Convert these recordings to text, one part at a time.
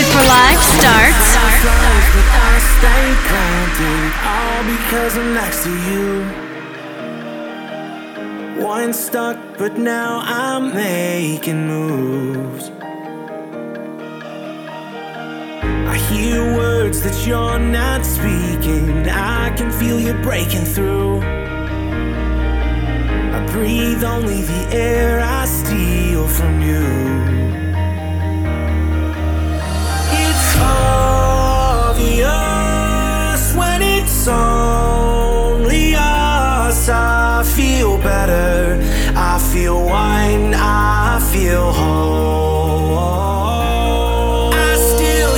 Music for Live starts I stay grounded, all because I'm next to you. Once stuck, but now I'm making moves. I hear words that you're not speaking. I can feel you breaking through. I breathe only the air I steal from you. Obvious when it's only us. I feel better. I feel wine. I feel whole. I still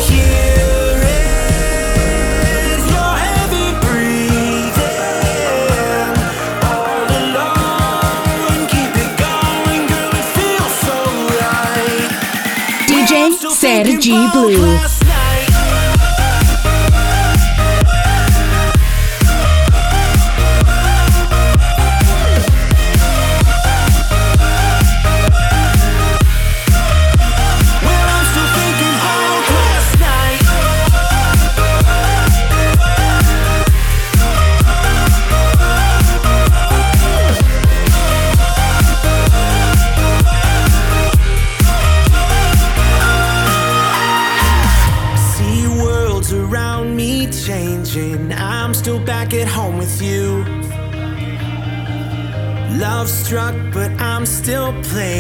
but I'm still playing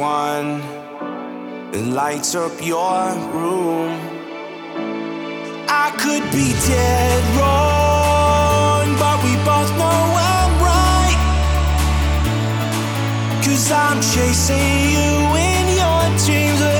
one lights up your room. I could be dead wrong, but we both know I'm right. Cause I'm chasing you in your dreams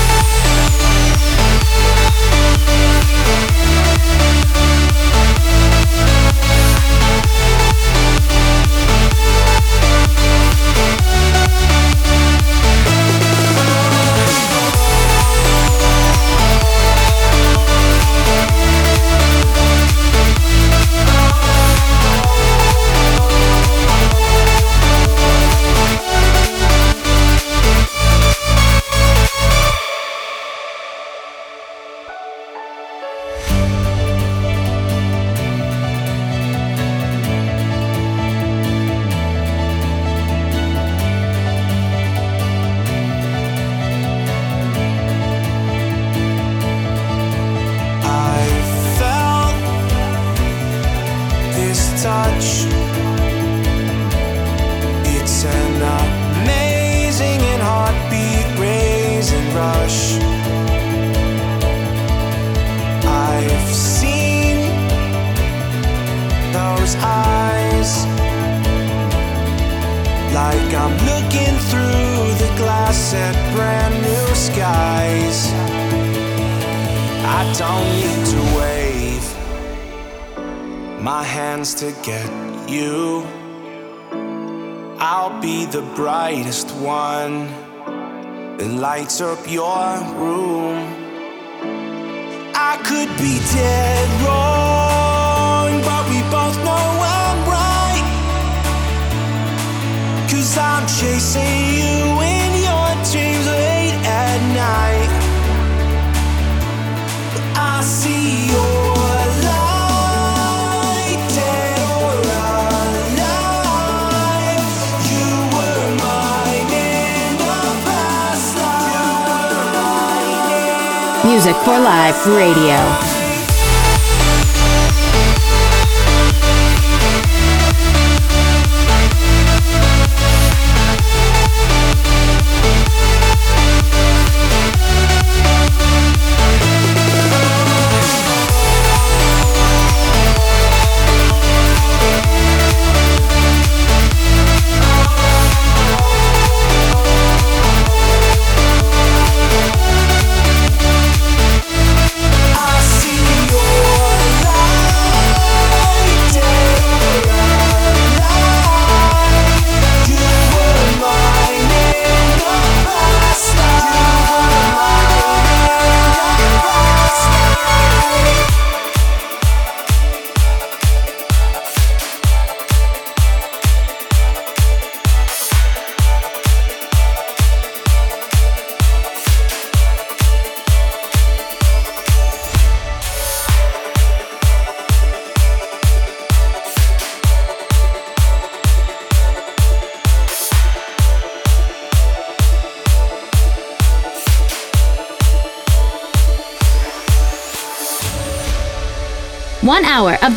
Up your room. I could be dead Radio.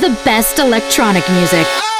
The best electronic music.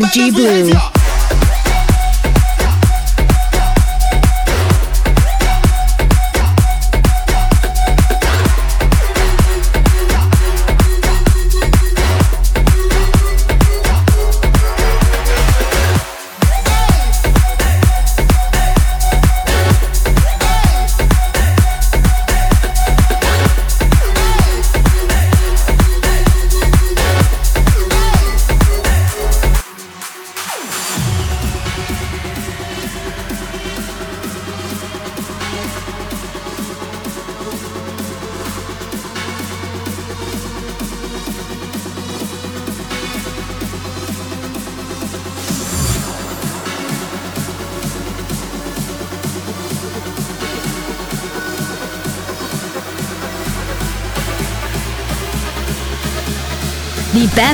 Sergi Blue.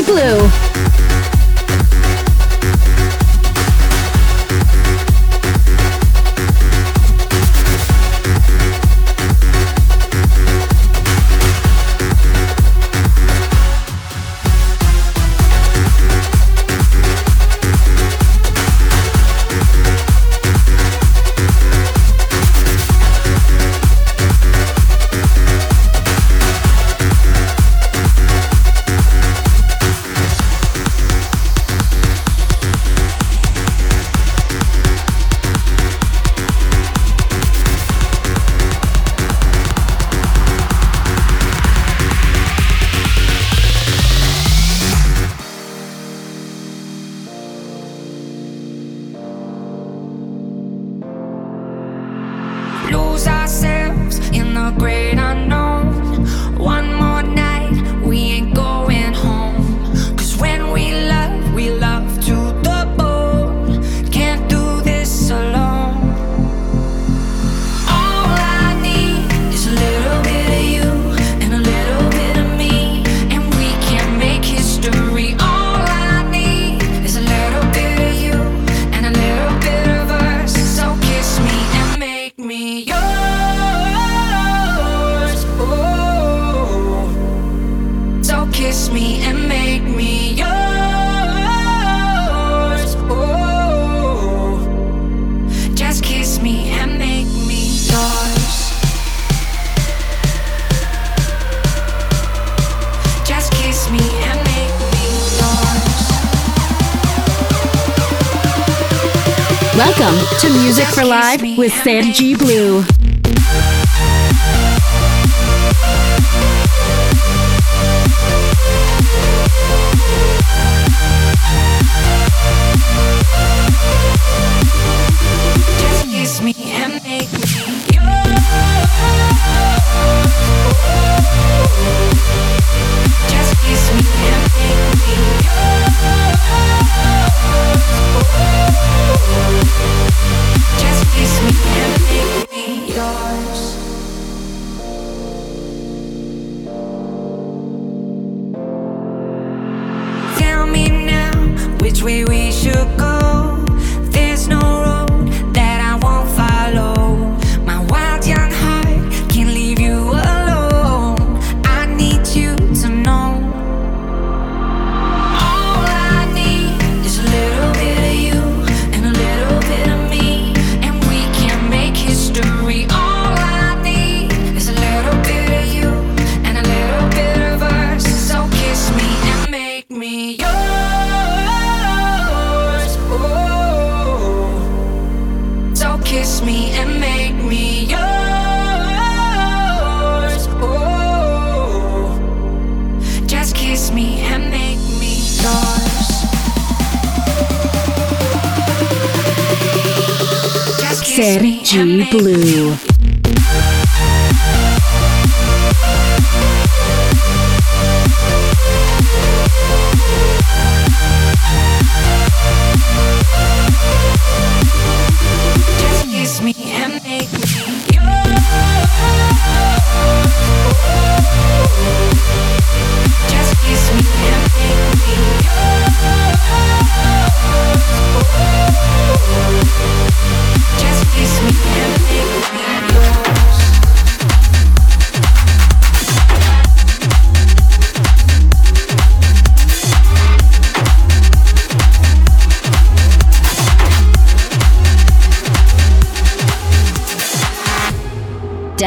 Blue. With Sergi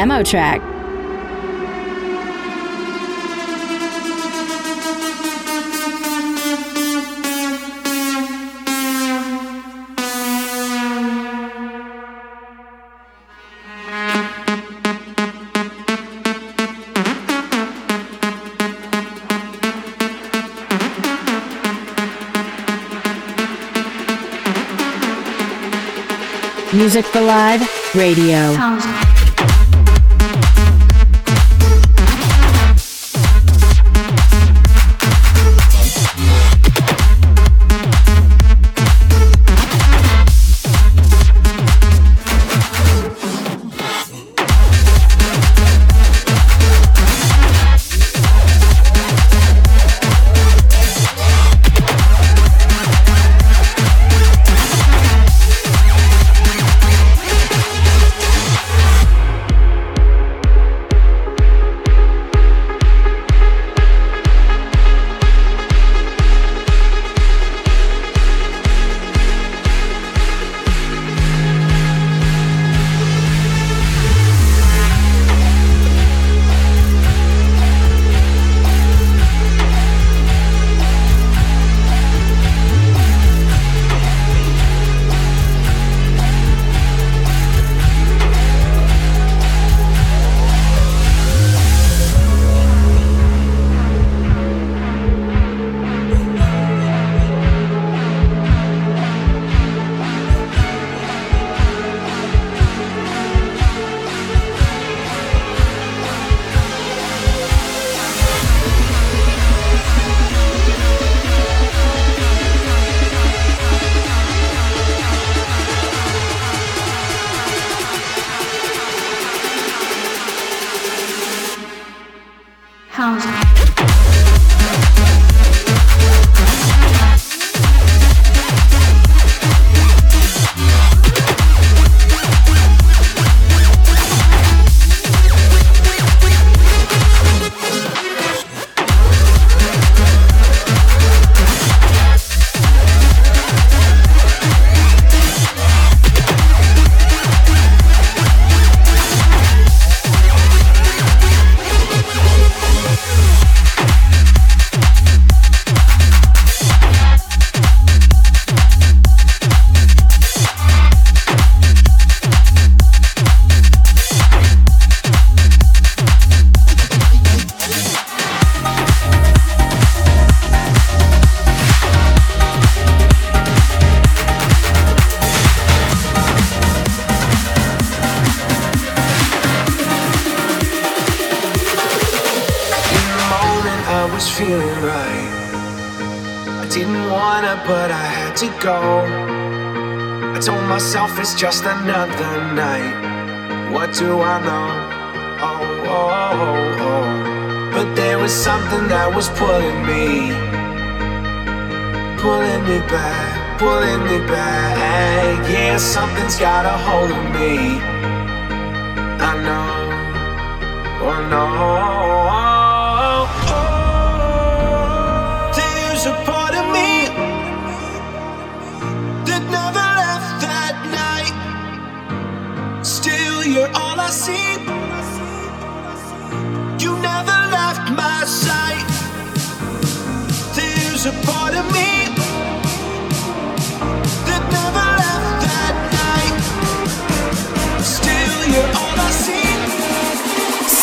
demo track. Music for Live Radio. Just another night. What do I know? Oh, oh, oh, oh. But there was something that was pulling me, pulling me back, pulling me back. Yeah, something's got a hold of me. I know, oh no.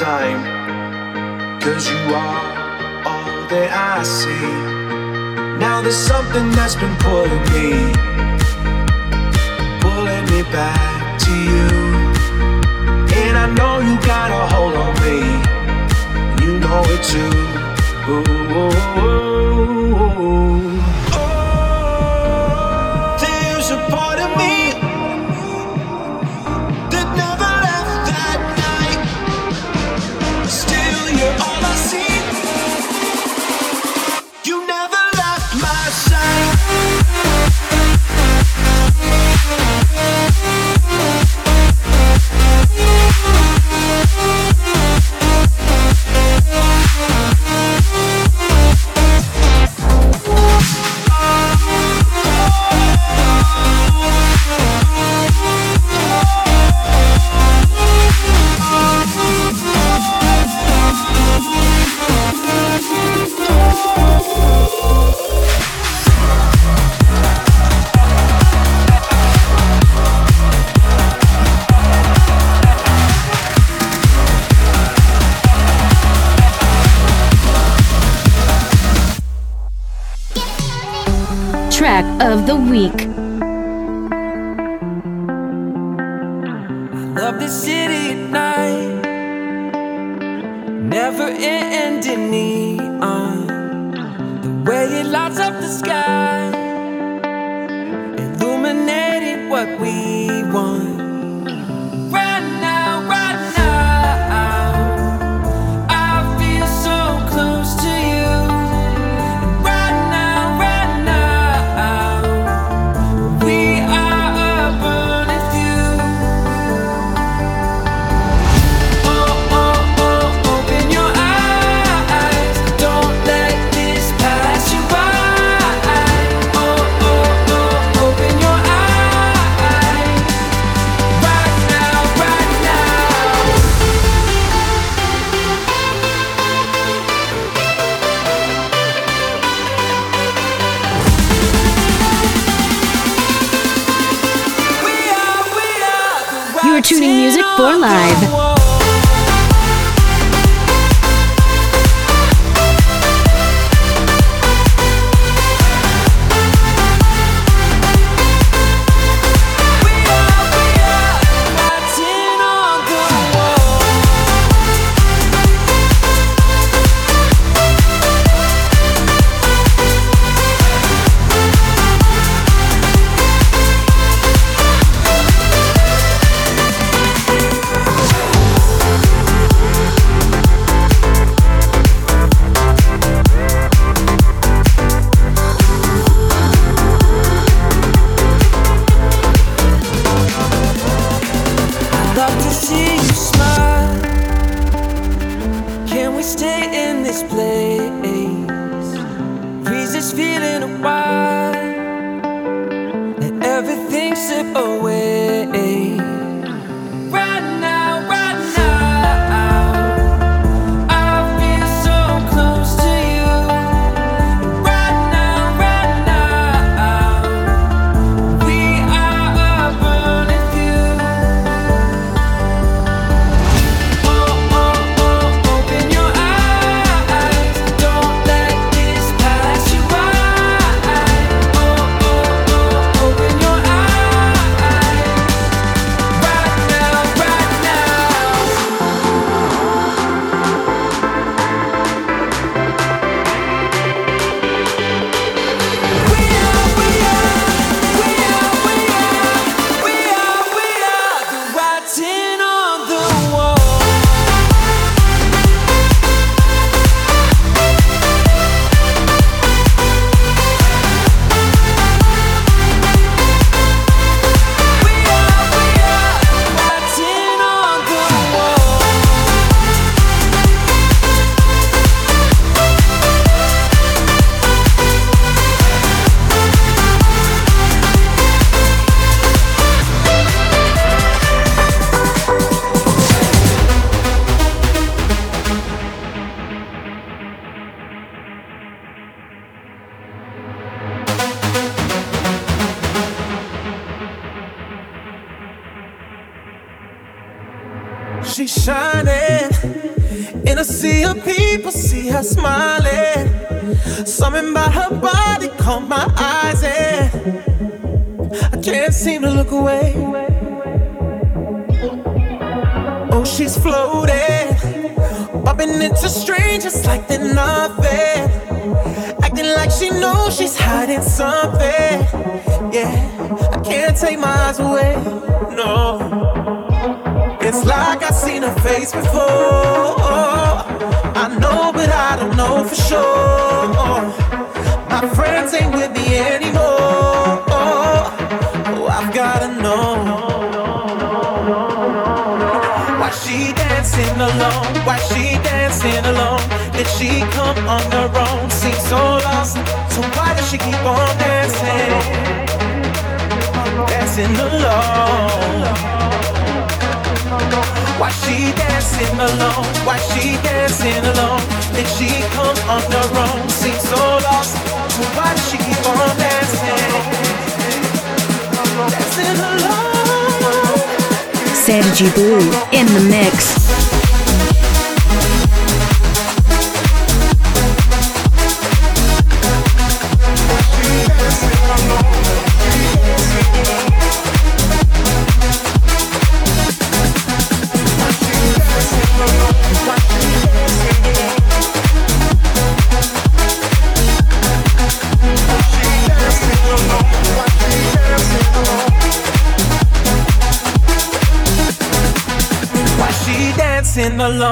time. Cause you are all that I see. Now there's something that's been pulling me, pulling me back to you. And I know you got a hold on me, you know it too. Ooh, ooh, ooh, into strangers like they're nothing. Acting like she knows she's hiding something. Yeah, I can't take my eyes away. No. It's like I've seen her face before. I know, but I don't know for sure. My friends ain't with me anymore. Alone? Why she dancing alone? Did she come on her own? Seems so lost. So why does she keep on dancing? Dancing alone. Why she dancing alone? Why she dancing alone? Did she come on her own? Seems so lost. So why does she keep on dancing? Dancing alone. Sergi Blue in the mix.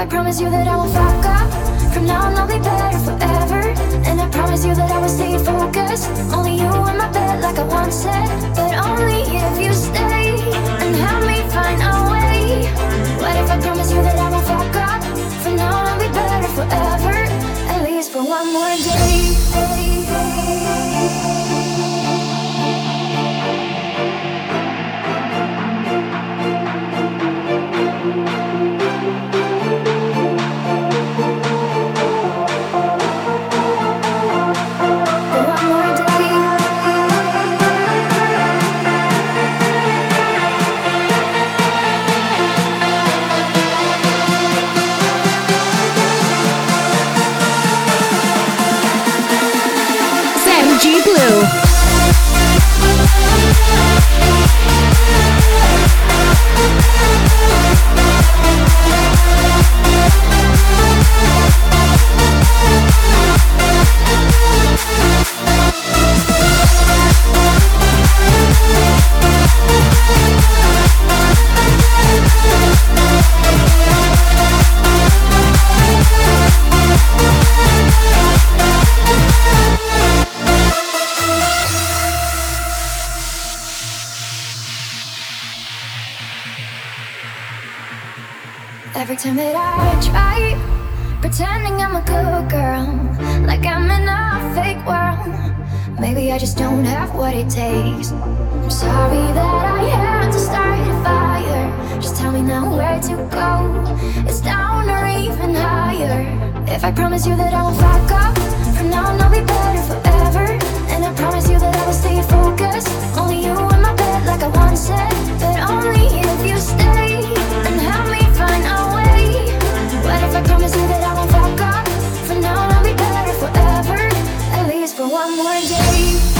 I promise you that I won't fuck up, from now on I'll be better forever. And I promise you that I will stay focused. Only you in my bed, like I once said. But only if you stay and help me find a way. What if I promise you that I won't fuck up? From now on I'll be better forever. At least for one more day. Just tell me now where to go. It's down or even higher. If I promise you that I won't fuck up, from now on I'll be better forever. And I promise you that I will stay focused. Only you in my bed, like I once said. But only if you stay and help me find a way. What if I promise you that I won't fuck up? From now on I'll be better forever. At least for one more day.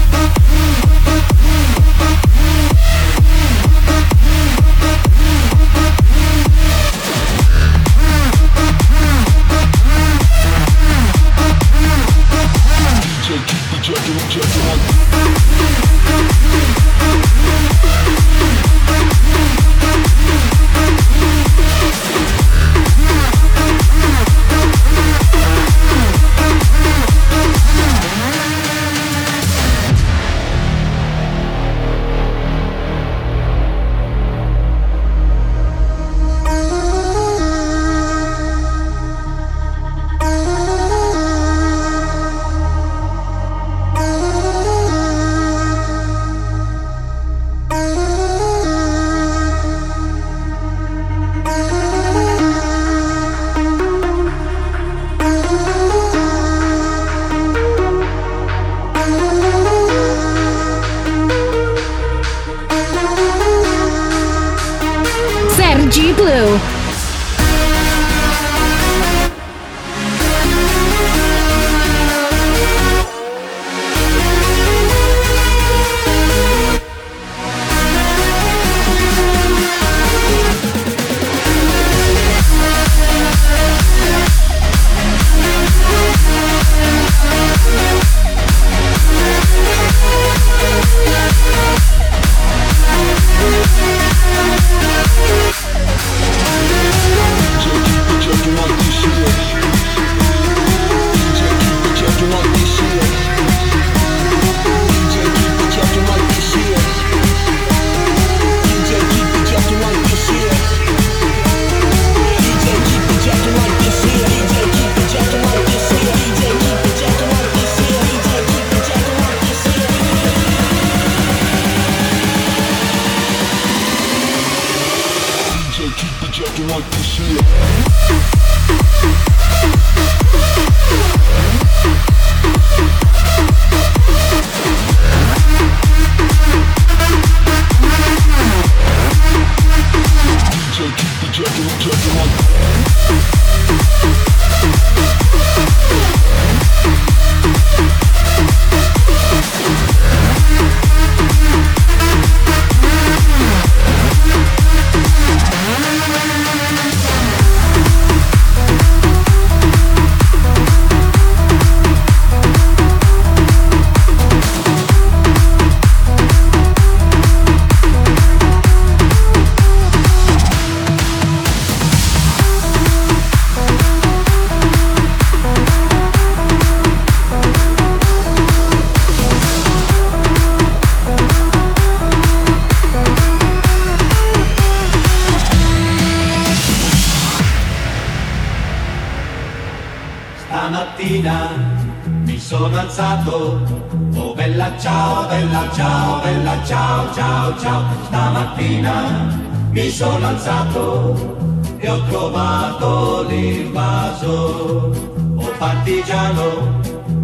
Sono alzato e ho trovato l'invaso. Oh partigiano,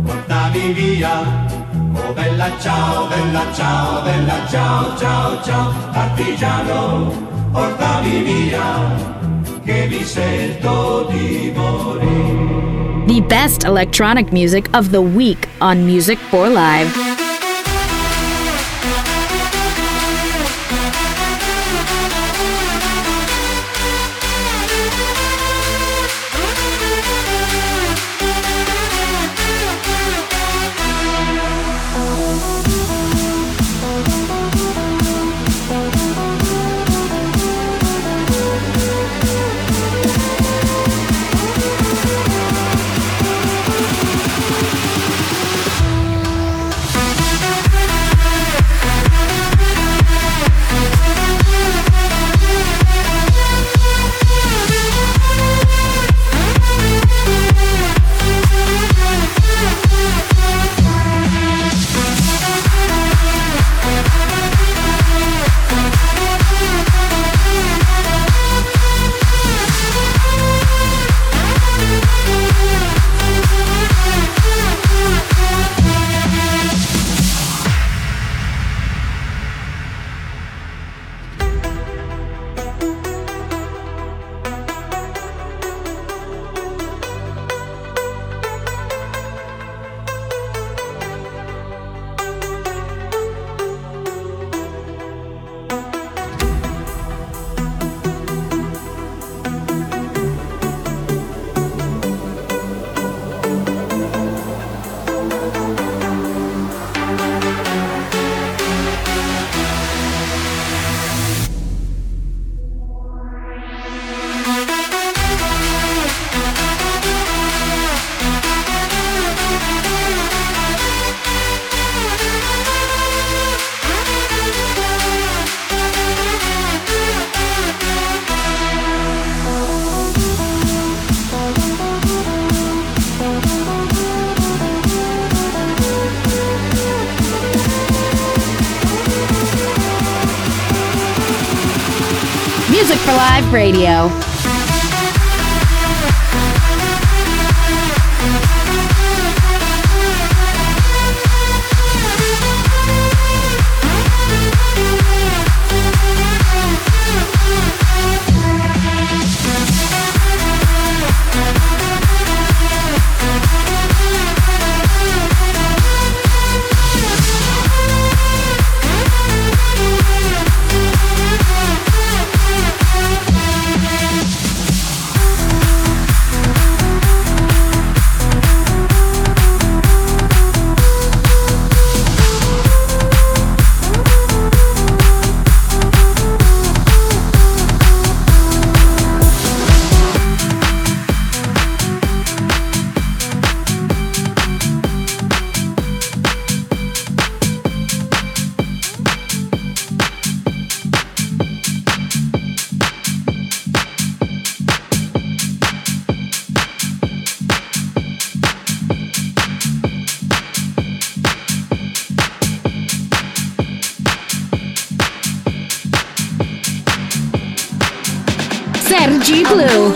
portami via. Oh bella ciao, bella ciao, bella ciao, ciao, ciao. Partigiano, portami via che mi sento di morire. The best electronic music of the week on Music for Live. Sergi Blue.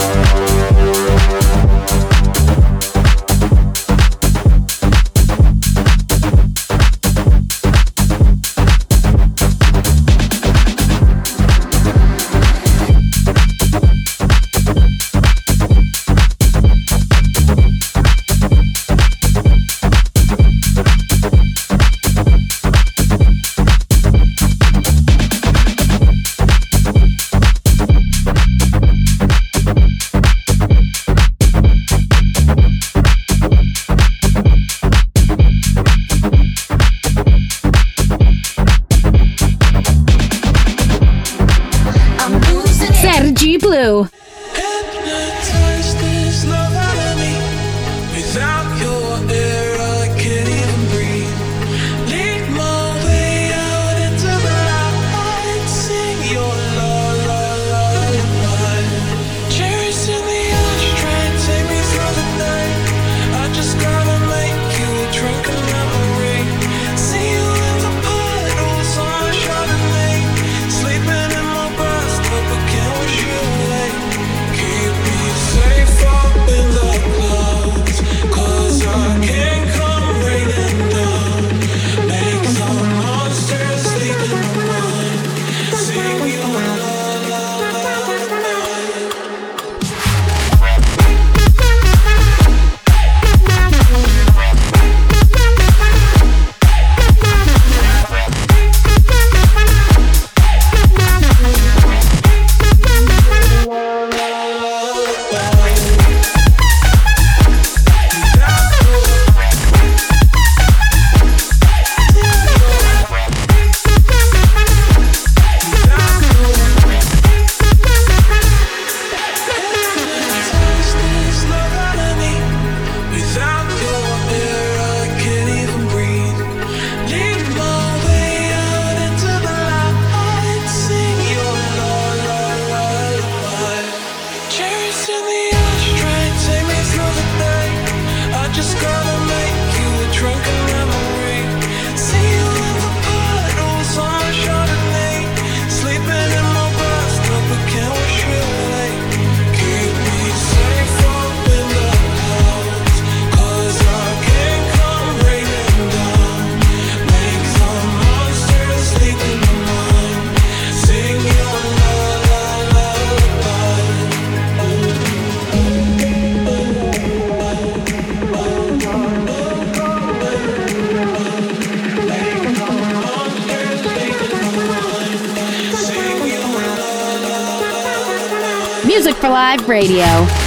Radio.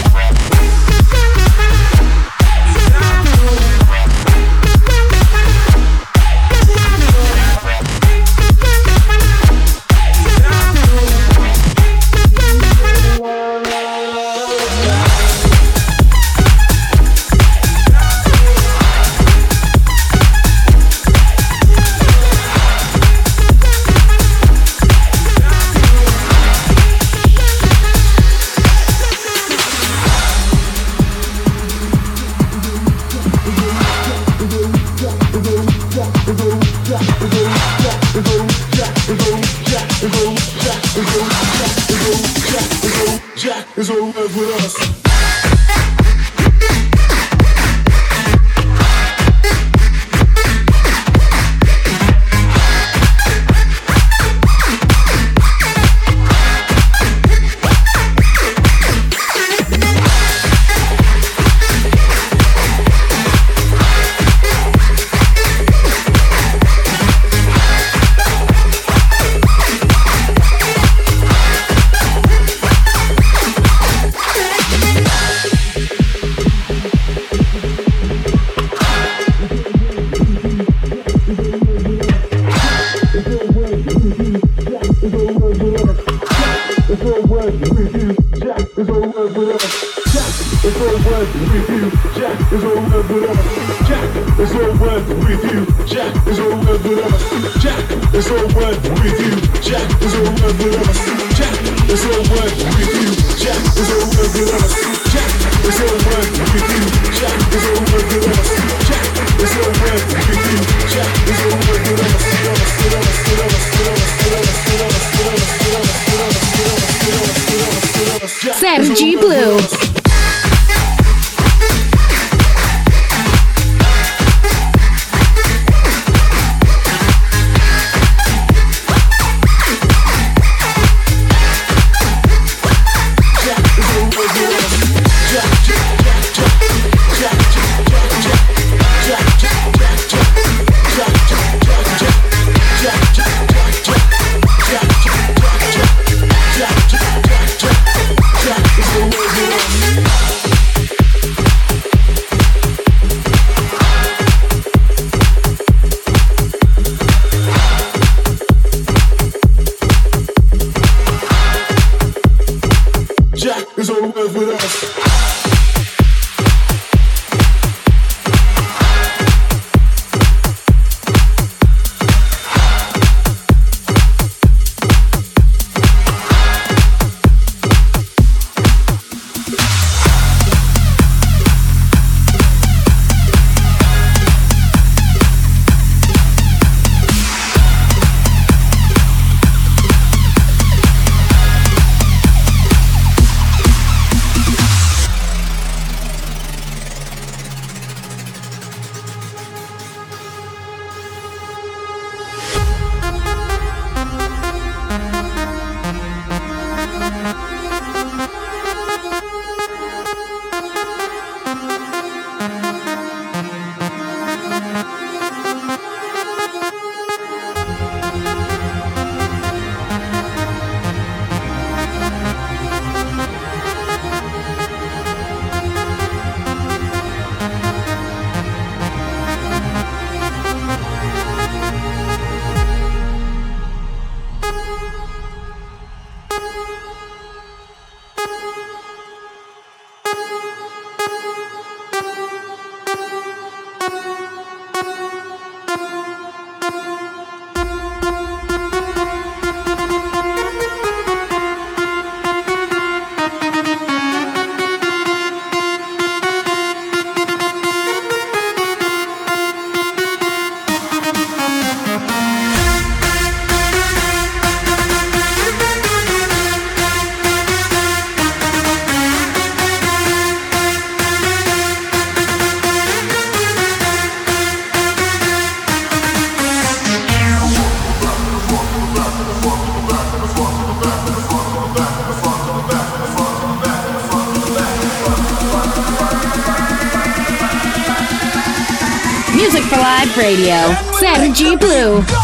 G Blue.